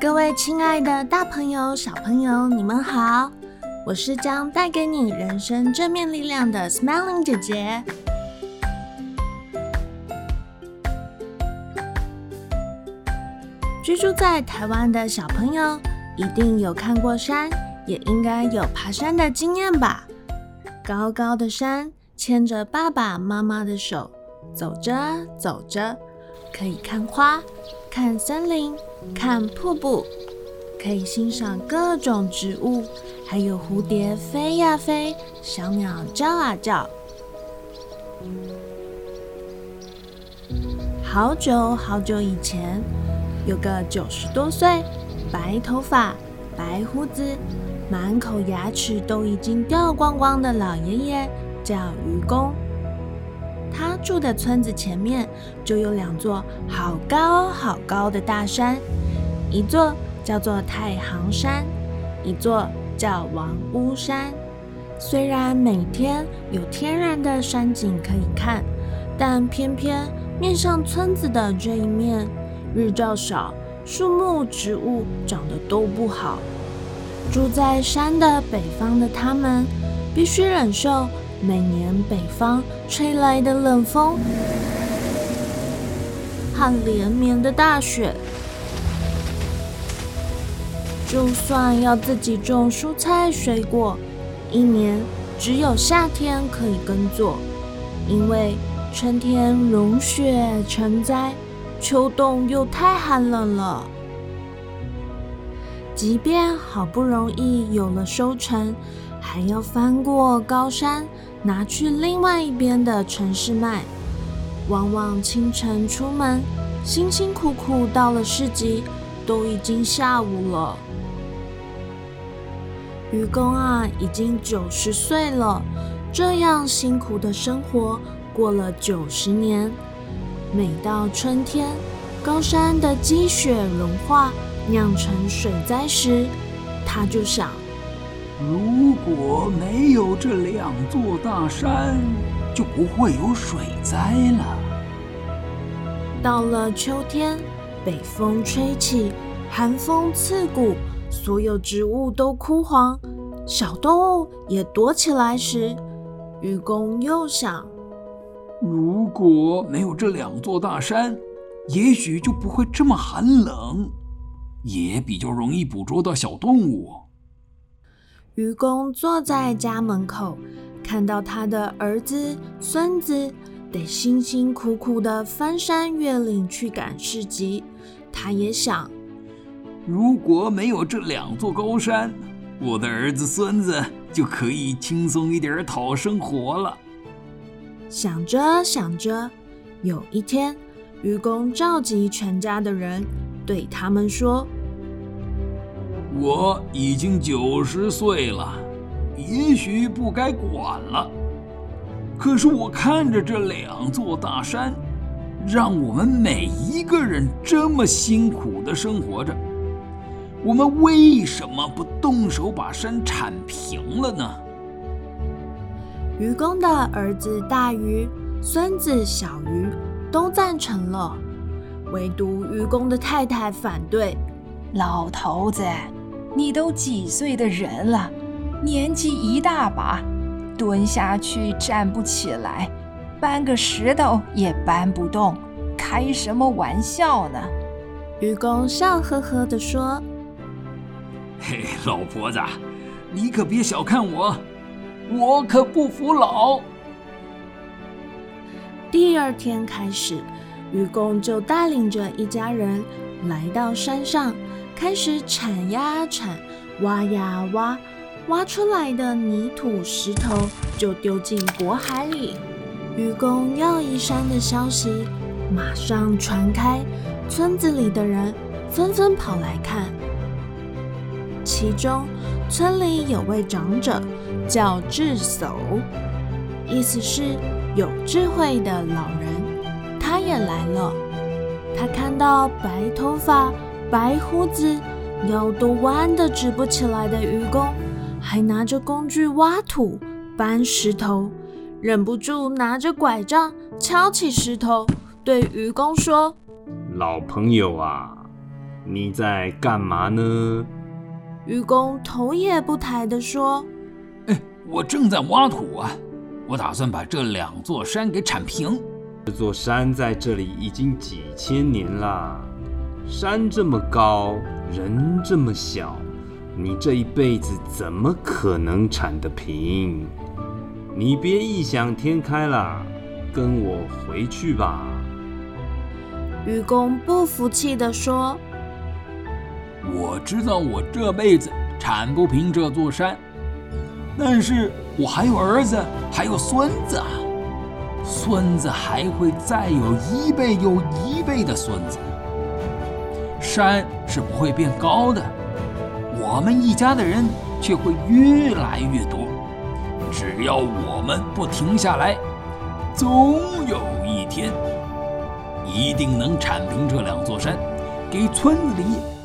各位亲爱的大朋友、小朋友，你们好！我是将带给你人生正面力量的 Smiling 姐姐。居住在台湾的小朋友，一定有看过山，也应该有爬山的经验吧？高高的山，牵着爸爸妈妈的手，走着走着，可以看花，看森林。看瀑布，可以欣赏各种植物，还有蝴蝶飞呀飞，小鸟叫啊叫。好久好久以前，有个九十多岁、白头发、白胡子、满口牙齿都已经掉光光的老爷爷，叫愚公。他住的村子前面就有两座好高好高的大山，一座叫做太行山，一座叫王屋山。虽然每天有天然的山景可以看，但偏偏面向村子的这一面日照少，树木植物长得都不好。住在山的北方的他们，必须忍受。每年北方吹来的冷风和连绵的大雪，就算要自己种蔬菜水果，一年只有夏天可以耕作，因为春天融雪成灾，秋冬又太寒冷了。即便好不容易有了收成，还要翻过高山。拿去另外一边的城市卖，往往清晨出门，辛辛苦苦到了市集，都已经下午了。愚公啊，已经九十岁了，这样辛苦的生活过了九十年。每到春天，高山的积雪融化，酿成水灾时，他就想。如果没有这两座大山，就不会有水灾了。到了秋天，北风吹起，寒风刺骨，所有植物都枯黄，小动物也躲起来时，愚公又想：如果没有这两座大山，也许就不会这么寒冷，也比较容易捕捉到小动物。愚公坐在家门口，看到他的儿子、孙子得辛辛苦苦的翻山越岭去赶市集，他也想：如果没有这两座高山，我的儿子、孙子就可以轻松一点讨生活了。想着想着，有一天，愚公召集全家的人，对他们说。我已经九十岁了，也许不该管了。可是我看着这两座大山，让我们每一个人这么辛苦的生活着，我们为什么不动手把山铲平了呢？愚公的儿子大愚、孙子小愚都赞成了，唯独愚公的太太反对。老头子。你都几岁的人了，年纪一大把，蹲下去站不起来，搬个石头也搬不动，开什么玩笑呢？愚公笑呵呵地说：“嘿，老婆子，你可别小看我，我可不服老。”第二天开始，愚公就带领着一家人来到山上。开始铲呀铲，挖呀挖，挖出来的泥土石头就丢进火海里。愚公要移山的消息马上传开，村子里的人纷纷跑来看。其中，村里有位长者叫智叟，意思是有智慧的老人，他也来了。他看到白头发、白胡子、腰都弯得直不起来的愚公，还拿着工具挖土、搬石头，忍不住拿着拐杖敲起石头，对愚公说：“老朋友啊，你在干嘛呢？”愚公头也不抬地说：“哎，我正在挖土啊，我打算把这两座山给铲平。这座山在这里已经几千年了，山这么高，人这么小，你这一辈子怎么可能铲得平？你别异想天开了，跟我回去吧。”愚公不服气地说。我知道我这辈子铲不平这座山，但是我还有儿子，还有孙子啊，孙子还会再有一辈又一辈的孙子，山是不会变高的，我们一家的人却会越来越多。只要我们不停下来，总有一天一定能铲平这两座山，给村子里。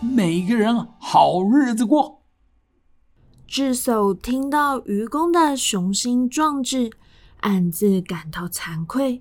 每个人好日子过。智叟听到愚公的雄心壮志，暗自感到惭愧，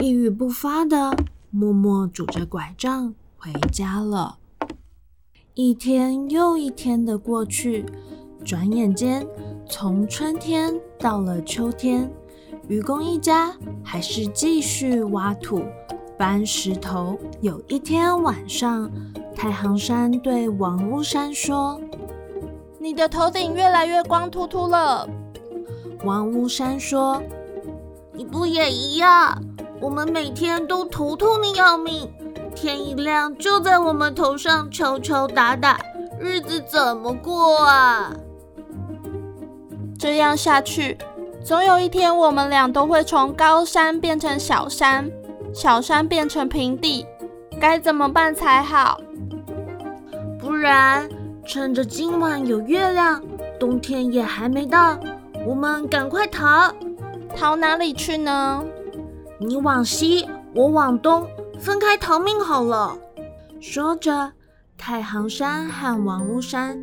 一语不发的默默拄着拐杖回家了。一天又一天的过去，转眼间从春天到了秋天，愚公一家还是继续挖土、搬石头。有一天晚上。太行山对王屋山说：“你的头顶越来越光秃秃了。”王屋山说：“你不也一样？我们每天都头痛的要命，天一亮就在我们头上敲敲打打，日子怎么过啊？这样下去，总有一天我们俩都会从高山变成小山，小山变成平地，该怎么办才好？”不然，趁着今晚有月亮，冬天也还没到，我们赶快逃。逃哪里去呢？你往西，我往东，分开逃命好了。说着，太行山和王屋山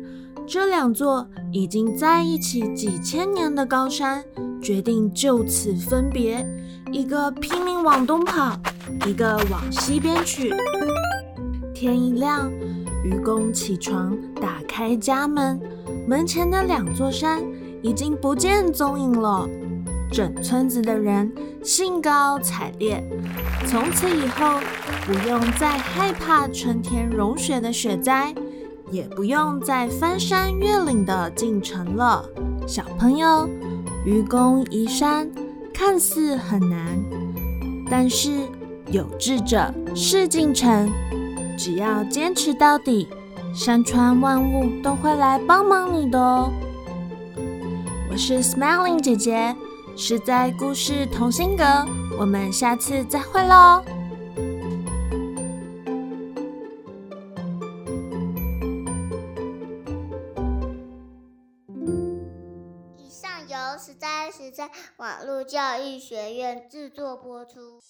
这两座已经在一起几千年的高山，决定就此分别，一个拼命往东跑，一个往西边去。天一亮。愚公起床，打开家门，门前的两座山已经不见踪影了。整村子的人兴高采烈，从此以后不用再害怕春天融雪的雪灾，也不用再翻山越岭的进城了。小朋友，愚公移山看似很难，但是有志者事竟成。只要坚持到底，山川万物都会来帮忙你的哦。我是 Smiling 姐姐，实在故事同心阁，我们下次再会喽。以上由实在实在网络教育学院制作播出。